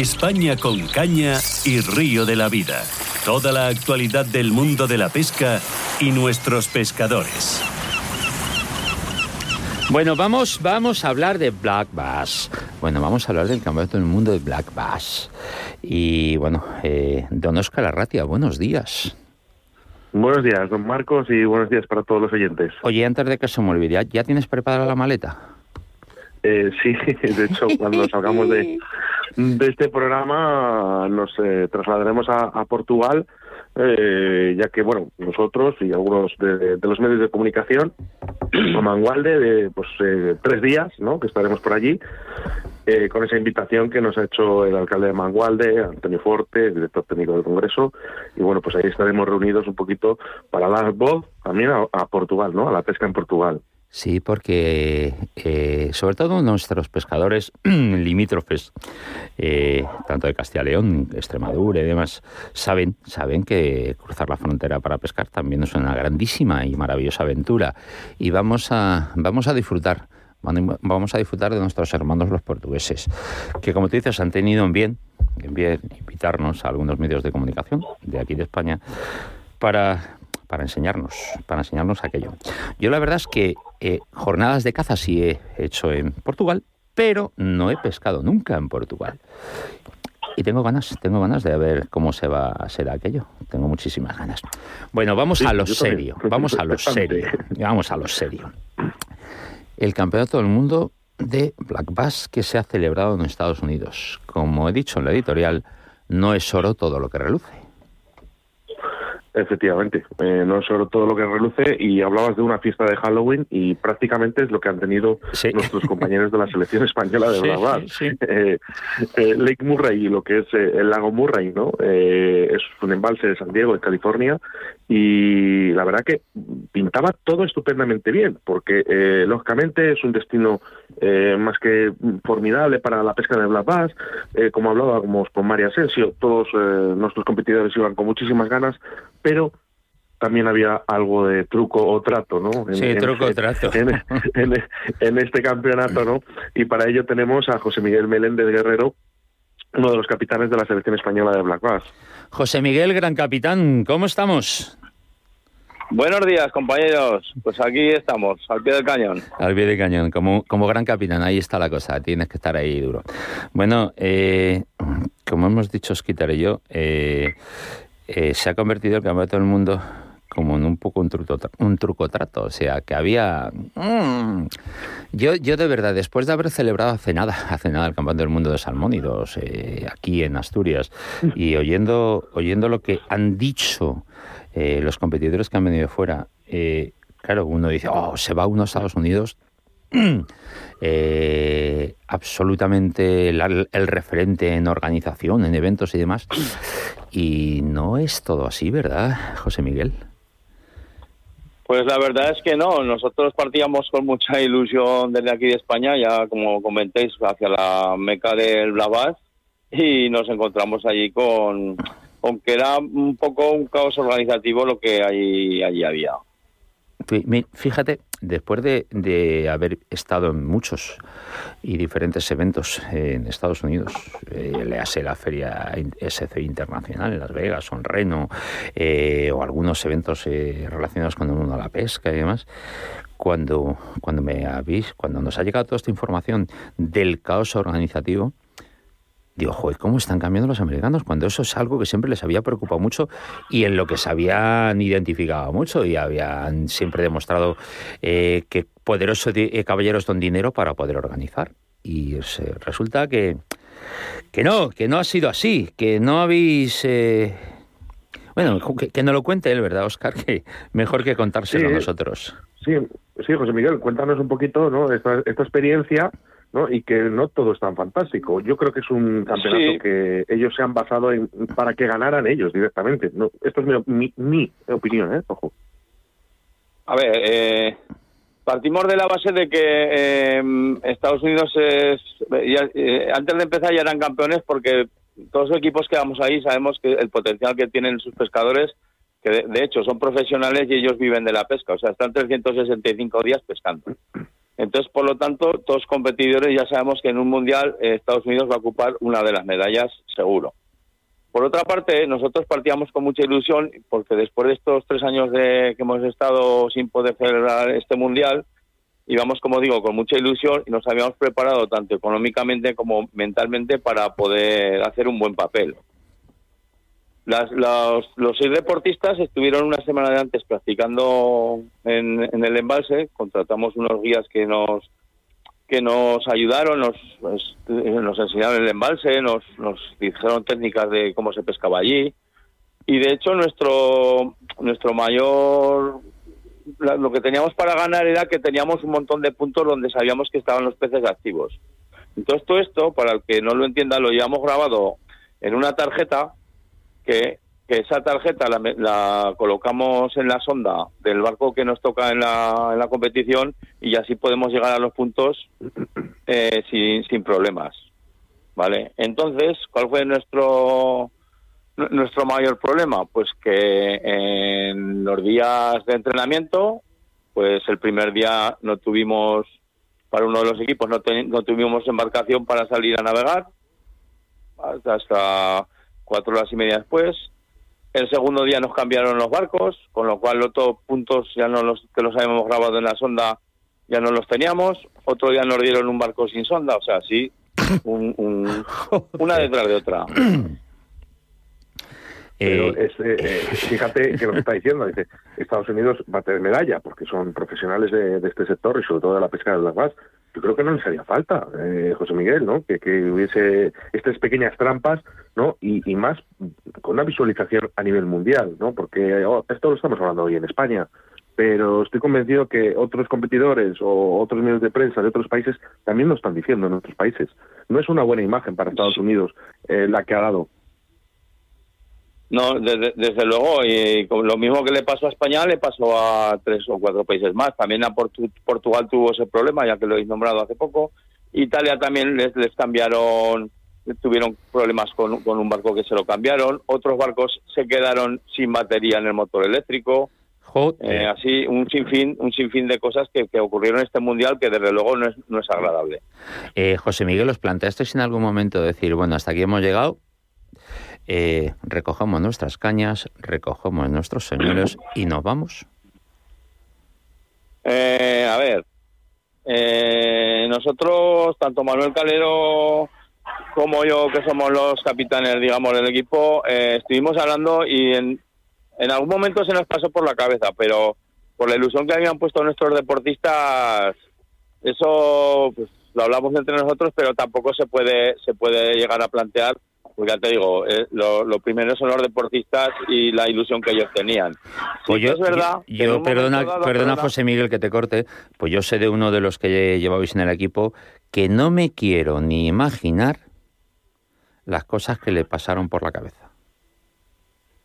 España con caña y río de la vida. Toda la actualidad del mundo de la pesca y nuestros pescadores. Bueno, vamos, vamos a hablar de Black Bass. Bueno, vamos a hablar del campeonato del mundo de Black Bass. Y bueno, eh, don Oscar Arratia, buenos días. Buenos días, don Marcos, y buenos días para todos los oyentes. Oye, antes de que se me olvide, ¿ya tienes preparada la maleta? Eh, sí, de hecho, cuando salgamos de, de este programa nos eh, trasladaremos a, Portugal, eh, ya que, bueno, nosotros y algunos de, los medios de comunicación, a Mangualde, de pues, eh, tres días, ¿no?, que estaremos por allí, con esa invitación que nos ha hecho el alcalde de Mangualde, Antonio Forte, director técnico del Congreso, y bueno, pues ahí estaremos reunidos un poquito para dar voz también a Portugal, ¿no?, a la pesca en Portugal. Sí, porque eh, sobre todo nuestros pescadores limítrofes, eh, tanto de Castilla y León, Extremadura y demás, saben, saben que cruzar la frontera para pescar también es una grandísima y maravillosa aventura. Y vamos a, vamos a disfrutar, vamos a disfrutar de nuestros hermanos los portugueses, que como tú dices han tenido en bien, en bien invitarnos a algunos medios de comunicación de aquí de España para para enseñarnos, para enseñarnos aquello. Yo la verdad es que eh, jornadas de caza sí he hecho en Portugal, pero no he pescado nunca en Portugal. Y tengo ganas, tengo ganas de ver cómo se va a hacer aquello. Tengo muchísimas ganas. Bueno, vamos a lo serio, vamos a lo serio, vamos a lo serio. El Campeonato del Mundo de Black Bass que se ha celebrado en Estados Unidos. Como he dicho en la editorial, no es oro todo lo que reluce. Efectivamente, eh, no solo todo lo que reluce y hablabas de una fiesta de Halloween y prácticamente es lo que han tenido nuestros compañeros de la selección española de sí, eh, eh, Lake Murray, lo que es el lago Murray, ¿no? es un embalse de San Diego, de California, y la verdad que pintaba todo estupendamente bien, porque lógicamente es un destino más que formidable para la pesca de black bass, como hablábamos con María Asensio, todos nuestros competidores iban con muchísimas ganas pero también había algo de truco o trato, ¿no? sí, truco o trato. En, este campeonato, ¿no? Y para ello tenemos a José Miguel Meléndez Guerrero, uno de los capitanes de la selección española de Black Bass. José Miguel, gran capitán, ¿cómo estamos? Buenos días, compañeros. Pues aquí estamos, al pie del cañón. Al pie del cañón, como, como gran capitán, ahí está la cosa, tienes que estar ahí duro. Bueno, eh, como hemos dicho Osquitar y yo, eh, eh, se ha convertido el campeonato del mundo como en un poco un truco, un truco trato, o sea, que había... Mm, yo, yo de verdad, después de haber celebrado hace nada, hace nada el Campeonato del Mundo de Salmónidos, eh, aquí en Asturias, y oyendo, oyendo lo que han dicho eh, los competidores que han venido fuera, claro, uno dice, oh, se va uno a Estados Unidos eh, absolutamente el, referente en organización, en eventos y demás. Y no es todo así, ¿verdad, José Miguel? Pues la verdad es que no, nosotros partíamos con mucha ilusión desde aquí de España, ya como comentéis, hacia la meca del Blavaz y nos encontramos allí con, con que era un poco un caos organizativo lo que allí, allí había. Fíjate, después de, haber estado en muchos y diferentes eventos en Estados Unidos, eh, le hace la feria SC Internacional en Las Vegas o en Reno, eh, o algunos eventos eh, relacionados con el mundo de la pesca y demás, cuando, cuando, me habéis, cuando nos ha llegado toda esta información del caos organizativo, Digo, joder, ¿cómo están cambiando los americanos? Cuando eso es algo que siempre les había preocupado mucho y en lo que se habían identificado mucho y habían siempre demostrado eh, que poderosos eh, caballeros don dinero para poder organizar. Y resulta que, que no, que no ha sido así, que no habéis... Eh, bueno, que, no lo cuente él, ¿verdad, Oscar? Que mejor que contárselo a nosotros. Sí, sí, José Miguel, cuéntanos un poquito ¿no? esta, esta experiencia ¿no? y que no todo es tan fantástico. Yo creo que es un campeonato que ellos se han basado en para que ganaran ellos directamente. No, esto es mi, mi, opinión, ¿eh? Ojo. A ver, eh, partimos de la base de que eh, Estados Unidos es eh, antes de empezar ya eran campeones porque todos los equipos que vamos ahí sabemos que el potencial que tienen sus pescadores que de, de hecho son profesionales y ellos viven de la pesca, o sea, están 365 días pescando. Entonces, por lo tanto, todos los competidores ya sabemos que en un mundial eh, Estados Unidos va a ocupar una de las medallas seguro. Por otra parte, nosotros partíamos con mucha ilusión porque después de estos tres años de que hemos estado sin poder celebrar este mundial, íbamos, como digo, con mucha ilusión y nos habíamos preparado tanto económicamente como mentalmente para poder hacer un buen papel. Las, los, seis deportistas estuvieron una semana de antes practicando en, el embalse. Contratamos unos guías que nos que nos ayudaron, nos, pues, nos enseñaron el embalse, nos, nos dijeron técnicas de cómo se pescaba allí. Y de hecho nuestro nuestro mayor lo que teníamos para ganar era que teníamos un montón de puntos donde sabíamos que estaban los peces activos. Entonces todo esto, para el que no lo entienda, lo llevamos grabado en una tarjeta que, esa tarjeta la, colocamos en la sonda del barco que nos toca en la, en la competición y así podemos llegar a los puntos eh, sin, sin problemas. ¿Vale? Entonces, ¿cuál fue nuestro nuestro mayor problema? Pues que en los días de entrenamiento, pues el primer día no tuvimos, para uno de los equipos, no, no tuvimos embarcación para salir a navegar, hasta cuatro horas y media después. El segundo día nos cambiaron los barcos, con lo cual otros puntos ya no los que los habíamos grabado en la sonda ya no los teníamos. Otro día nos dieron un barco sin sonda, o sea, sí, un, una detrás de otra. Pero eh, eh, fíjate que lo que está diciendo, dice, Estados Unidos va a tener medalla porque son profesionales de, este sector y sobre todo de la pesca de las vas. Yo creo que no les haría falta, eh, José Miguel, ¿no? Que, hubiese estas pequeñas trampas, ¿no? Y, más con una visualización a nivel mundial, ¿no? Porque oh, esto lo estamos hablando hoy en España, pero estoy convencido que otros competidores o otros medios de prensa de otros países también lo están diciendo en otros países. No es una buena imagen para Estados Unidos la que ha dado. No, desde, luego, y lo mismo que le pasó a España le pasó a tres o cuatro países más. También a Portugal tuvo ese problema, ya que lo he nombrado hace poco. Italia también les, cambiaron, tuvieron problemas con, un barco que se lo cambiaron. Otros barcos se quedaron sin batería en el motor eléctrico. Eh, así un sinfín, un sinfín de cosas que, ocurrieron en este mundial que desde luego no es, no es agradable. Eh, José Miguel, ¿os planteasteis en algún momento decir, bueno, hasta aquí hemos llegado, eh, recojamos nuestras cañas, recogemos nuestros señores y nos vamos. Eh, a ver, eh, nosotros, tanto Manuel Calero como yo, que somos los capitanes, digamos, del equipo, eh, estuvimos hablando y en, en algún momento se nos pasó por la cabeza, pero por la ilusión que habían puesto nuestros deportistas, eso pues, lo hablamos entre nosotros, pero tampoco se puede se puede llegar a plantear porque ya te digo, eh, lo, primero son los deportistas y la ilusión que ellos tenían. Pues yo, es verdad. Yo, perdona, perdona, José Miguel, que te corte. Pues yo sé de uno de los que llevabais en el equipo que no me quiero ni imaginar las cosas que le pasaron por la cabeza.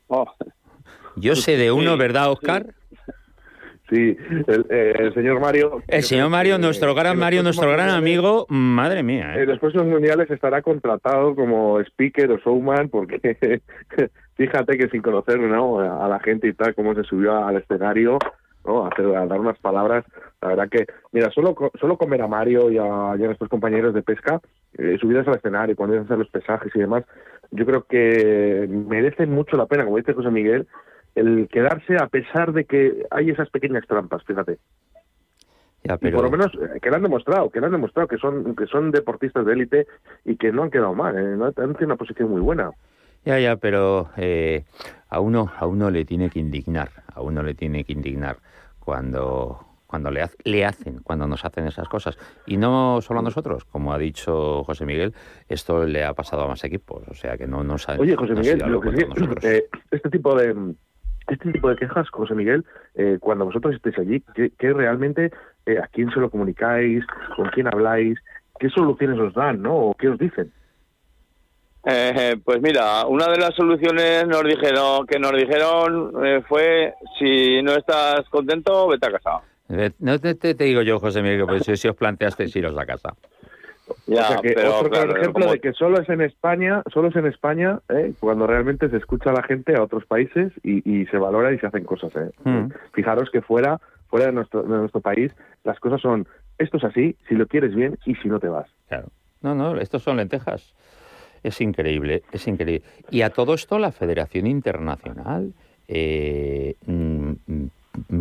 Oh. Yo sé de uno, ¿verdad, Oscar? Sí, eh, el, señor Mario. El señor Mario, nuestro gran Mario, nuestro gran amigo, madre mía. ¿eh? En los próximos mundiales estará contratado como speaker o showman, porque fíjate que sin conocer ¿no? a la gente y tal, cómo se subió al escenario, ¿no? a, a dar unas palabras, la verdad que, mira, solo, solo comer a Mario y a, nuestros compañeros de pesca, eh, subidas al escenario, cuando a hacer los pesajes y demás, yo creo que merecen mucho la pena, como dice José Miguel, el quedarse a pesar de que hay esas pequeñas trampas, fíjate. Ya, pero... por lo menos eh, que lo han demostrado, que lo han demostrado que son que son deportistas de élite y que no han quedado mal, ¿eh? han tenido una posición muy buena. Ya, ya, pero eh, a uno a uno le tiene que indignar, a uno le tiene que indignar cuando cuando le, le hacen, cuando nos hacen esas cosas. Y no solo a nosotros, como ha dicho José Miguel, esto le ha pasado a más equipos, o sea que no nos ha Oye, José Miguel, lo que sí, este tipo de este tipo de quejas, José Miguel, eh, cuando vosotros estéis allí, ¿qué, realmente, eh, a quién se lo comunicáis, con quién habláis, qué soluciones os dan, ¿no? ¿O qué os dicen? Eh, pues mira, una de las soluciones nos dijeron, que nos dijeron fue, si no estás contento, vete a casa. No te, digo yo, José Miguel, pues si, os planteasteis iros a casa. Ya, o pero, otro ejemplo de que solo es en España, solo es en España, ¿eh? cuando realmente se escucha a la gente a otros países y, se valora y se hacen cosas. ¿eh? Hmm. Fijaros que fuera, fuera de nuestro, de nuestro país, las cosas son esto es así, si lo quieres bien y si no te vas. Claro. No, no, estos son lentejas. Es increíble, es increíble. Y a todo esto la Federación Internacional eh, mm,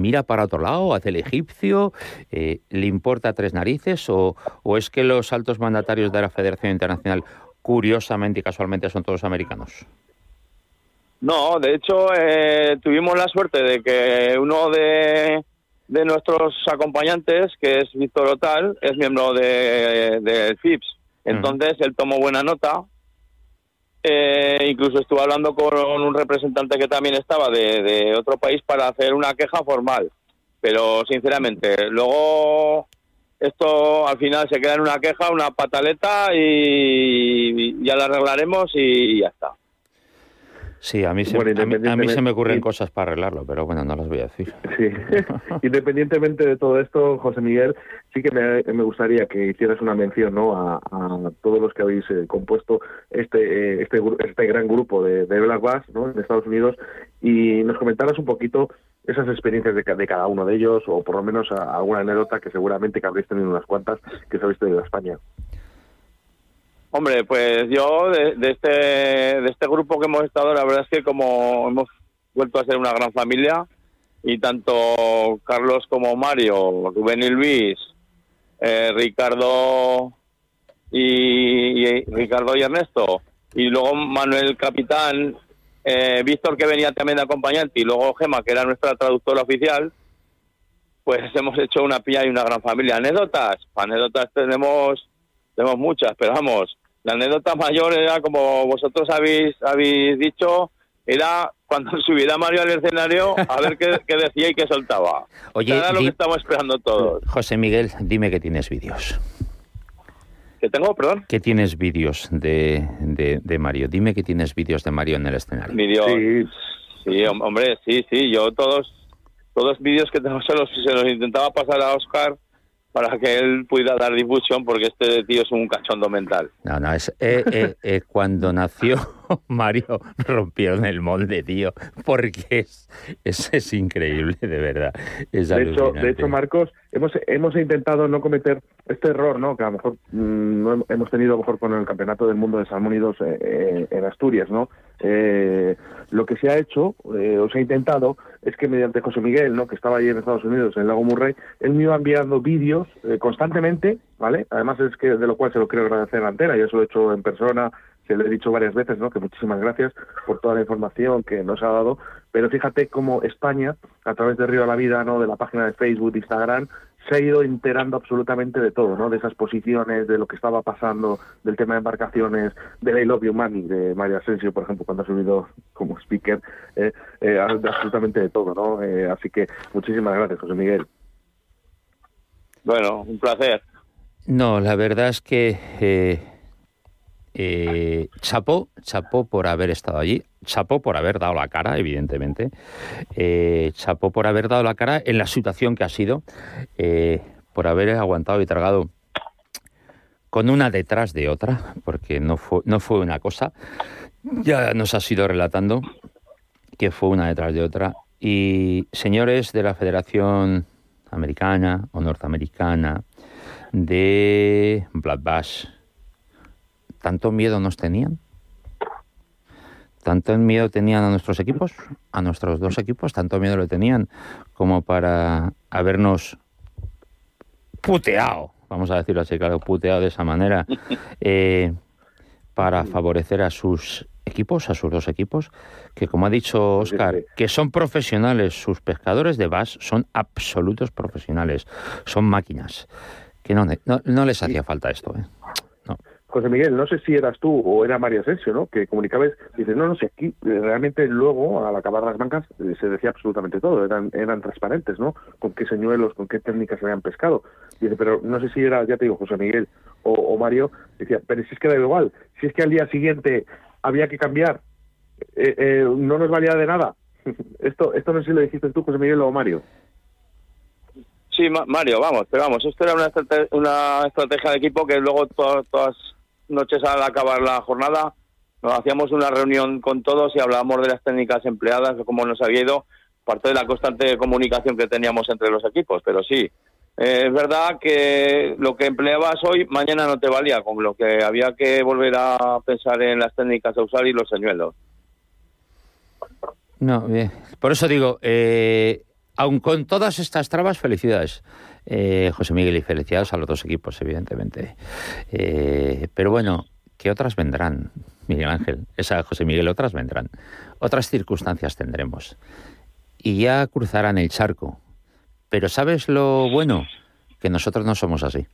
mira para otro lado, hace el egipcio, eh, le importa tres narices o, o es que los altos mandatarios de la Federación Internacional curiosamente y casualmente son todos americanos? No, de hecho eh, tuvimos la suerte de que uno de, de nuestros acompañantes, que es Víctor Otal, es miembro de, de FIPS. Entonces él tomó buena nota. Eh, incluso estuvo hablando con un representante que también estaba de, de otro país para hacer una queja formal. Pero sinceramente, luego esto al final se queda en una queja, una pataleta y ya la arreglaremos y ya está. Sí, a mí, se, a, mí, se me ocurren cosas para arreglarlo, pero bueno, no las voy a decir. Sí, independientemente de todo esto, José Miguel, sí que me, me gustaría que hicieras una mención ¿no? a, todos los que habéis eh, compuesto este, eh, este, este gran grupo de, de Black Bass ¿no? en Estados Unidos y nos comentaras un poquito esas experiencias de, de, cada uno de ellos o por lo menos alguna anécdota que seguramente que habréis tenido unas cuantas que sabéis de España. Hombre, pues yo de, este de este grupo que hemos estado, la verdad es que como hemos vuelto a ser una gran familia y tanto Carlos como Mario, Rubén y Luis, eh, Ricardo y, Ricardo y Ernesto y luego Manuel Capitán, eh, Víctor que venía también de acompañante y luego Gema que era nuestra traductora oficial, pues hemos hecho una pilla y una gran familia. Anécdotas, anécdotas tenemos tenemos muchas, pero vamos, la anécdota mayor era, como vosotros habéis, habéis dicho, era cuando subiera Mario al escenario a ver qué, decía y qué soltaba. Oye, era lo que estamos esperando todos. José Miguel, dime que tienes vídeos. ¿Qué tengo, perdón? ¿Qué tienes vídeos de, de, Mario? Dime que tienes vídeos de Mario en el escenario. Vídeos, sí. sí, hombre, sí, sí. Yo todos todos vídeos que tengo se los, se los intentaba pasar a Oscar para que él pudiera dar difusión porque este tío es un cachondo mental. No, no, es eh, eh, eh, cuando nació Mario rompieron el molde, tío, porque es, es, increíble, de verdad. de, hecho, de hecho, Marcos, hemos, hemos intentado no cometer este error, ¿no? Que a lo mejor mm, no hemos tenido a lo mejor con el Campeonato del Mundo de Salmónidos en Asturias, ¿no? lo que se ha hecho, o se ha intentado, es que mediante José Miguel, ¿no? Que estaba allí en Estados Unidos, en el Lago Murray, él me iba enviando vídeos constantemente, ¿vale? Además es que de lo cual se lo quiero agradecer a Antena, yo se lo he hecho en persona, se lo he dicho varias veces, ¿no? Que muchísimas gracias por toda la información que nos ha dado. Pero fíjate cómo España, a través de Río de la Vida, ¿no? De la página de Facebook, Instagram, se ha ido enterando absolutamente de todo, ¿no? De esas posiciones, de lo que estaba pasando, del tema de embarcaciones, de I Love You Money, de María Asensio, por ejemplo, cuando ha subido como speaker, eh, eh, absolutamente de todo, ¿no? Eh, así que muchísimas gracias, José Miguel. Bueno, un placer. No, la verdad es que eh, chapó, chapó por haber estado allí, chapó por haber dado la cara, evidentemente, eh, chapó por haber dado la cara en la situación que ha sido, eh, por haber aguantado y tragado con una detrás de otra, porque no fue, no fue una cosa, ya nos ha sido relatando que fue una detrás de otra. Y señores de la Federación Americana o Norteamericana de Blood Bash, ¿tanto miedo nos tenían? ¿Tanto miedo tenían a nuestros equipos? A nuestros dos equipos, tanto miedo le tenían como para habernos puteado, vamos a decirlo así, claro, puteado de esa manera, eh, para favorecer a sus equipos, a sus dos equipos, que como ha dicho Oscar, que son profesionales, sus pescadores de bass son absolutos profesionales, son máquinas, que no, no, les hacía falta esto. ¿eh? José Miguel, no sé si eras tú o era María Asensio, ¿no? Que comunicabas, dices, no, no sé, aquí eh, realmente luego, al acabar las bancas, eh, se decía absolutamente todo, eran, eran transparentes, ¿no? Con qué señuelos, con qué técnicas se habían pescado. Dice, pero no sé si era, ya te digo, José Miguel o, Mario, decía, pero si es que da igual, si es que al día siguiente había que cambiar, eh, no nos valía de nada. esto, esto no sé si lo dijiste tú, José Miguel o Mario. Sí, Mario, vamos, pero vamos, esto era una, estrategia, una estrategia de equipo que luego todas, todas noches al acabar la jornada nos hacíamos una reunión con todos y hablábamos de las técnicas empleadas, de cómo nos había ido, parte de la constante comunicación que teníamos entre los equipos. Pero sí, eh, es verdad que lo que empleabas hoy, mañana no te valía, con lo que había que volver a pensar en las técnicas a usar y los señuelos. No, bien. Por eso digo, eh, aun con todas estas trabas, felicidades, eh, José Miguel, y felicidades a los dos equipos, evidentemente. Eh, pero bueno, que otras vendrán, Miguel Ángel, esa José Miguel, otras vendrán. Otras circunstancias tendremos. Y ya cruzarán el charco. Pero ¿sabes lo bueno? Que nosotros no somos así.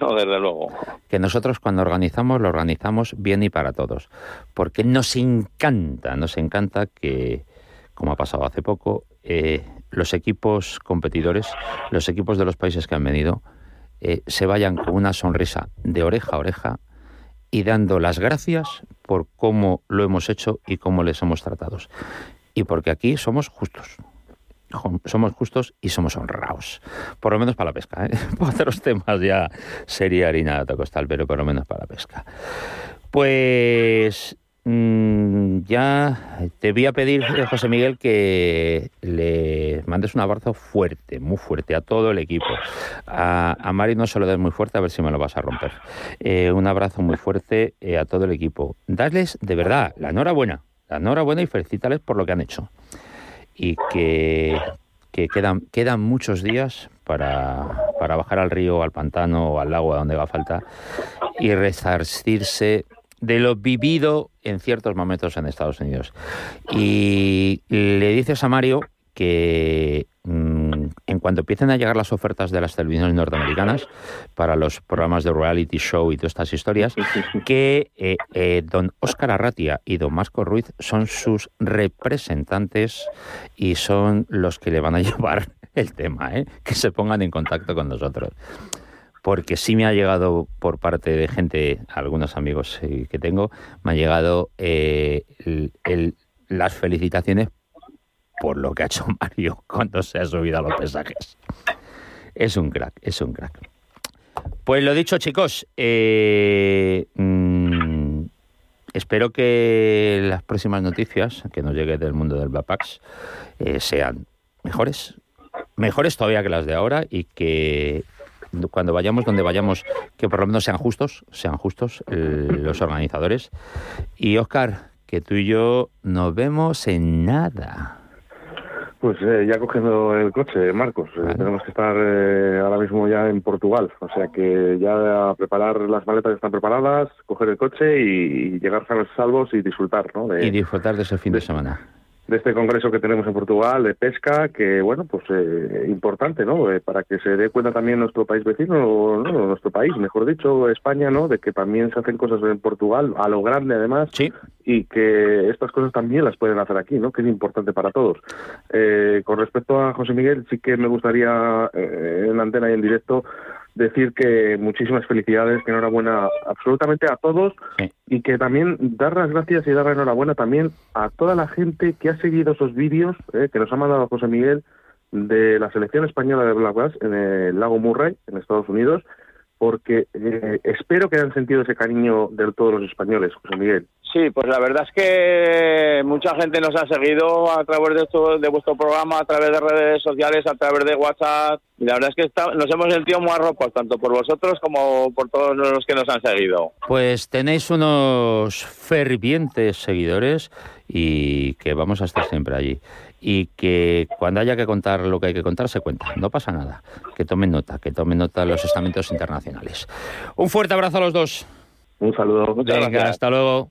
No, desde luego. Que nosotros cuando organizamos, lo organizamos bien y para todos. Porque nos encanta, nos encanta que, como ha pasado hace poco, eh, los equipos competidores, los equipos de los países que han venido, eh, se vayan con una sonrisa de oreja a oreja y dando las gracias por cómo lo hemos hecho y cómo les hemos tratado. Y porque aquí somos justos somos justos y somos honrados. Por lo menos para la pesca. ¿eh? Por otros temas ya sería harina de costal, pero por lo menos para la pesca. Pues ya te voy a pedir, eh, José Miguel, que le mandes un abrazo fuerte, muy fuerte a todo el equipo. A, a Mari no se lo des muy fuerte, a ver si me lo vas a romper. Eh, un abrazo muy fuerte eh, a todo el equipo. Darles de verdad la enhorabuena, la enhorabuena y felicítales por lo que han hecho y que, quedan, muchos días para, para bajar al río, al pantano o al lago a donde va falta y resarcirse de lo vivido en ciertos momentos en Estados Unidos. Y le dices a Mario que mm, en cuanto empiecen a llegar las ofertas de las televisiones norteamericanas para los programas de reality show y todas estas historias, que eh, eh, don Óscar Arratia y don Masco Ruiz son sus representantes y son los que le van a llevar el tema, ¿eh? que se pongan en contacto con nosotros porque sí me ha llegado por parte de gente, algunos amigos que tengo, me ha llegado las felicitaciones por lo que ha hecho Mario cuando se ha subido a los pesajes. Es un crack, es un crack. Pues lo dicho, chicos, eh, mm, espero que las próximas noticias que nos lleguen del mundo del Black eh, sean mejores, mejores todavía que las de ahora y que cuando vayamos donde vayamos, que por lo menos sean justos, sean justos los organizadores. Y Oscar, que tú y yo nos vemos en nada. Pues eh, ya cogiendo el coche, Marcos. Eh, tenemos que estar eh, ahora mismo ya en Portugal. O sea que ya a preparar las maletas están preparadas, coger el coche y, llegar a los salvos y disfrutar, ¿no? y disfrutar de ese fin de semana de este congreso que tenemos en Portugal de pesca, que bueno, pues eh, importante, ¿no? Eh, para que se dé cuenta también nuestro país vecino, no, nuestro país, mejor dicho, España, ¿no? De que también se hacen cosas en Portugal, a lo grande además, sí. y que estas cosas también las pueden hacer aquí, ¿no? Que es importante para todos. Eh, con respecto a José Miguel, sí que me gustaría en la antena y en directo decir que muchísimas felicidades, que enhorabuena absolutamente a todos y que también dar las gracias y dar la enhorabuena también a toda la gente que ha seguido esos vídeos eh, que nos ha mandado José Miguel de la selección española de Black Bass en el lago Murray, en Estados Unidos, porque eh, espero que hayan sentido ese cariño de todos los españoles, José Miguel. Sí, pues la verdad es que mucha gente nos ha seguido a través de, esto, de vuestro programa, a través de redes sociales, a través de WhatsApp. Y la verdad es que nos hemos sentido muy arropados, tanto por vosotros como por todos los que nos han seguido. Pues tenéis unos fervientes seguidores y que vamos a estar siempre allí. Y que cuando haya que contar lo que hay que contar, se cuenta. No pasa nada. Que tomen nota, que tomen nota los estamentos internacionales. Un fuerte abrazo a los dos. Un saludo. Venga, hasta luego.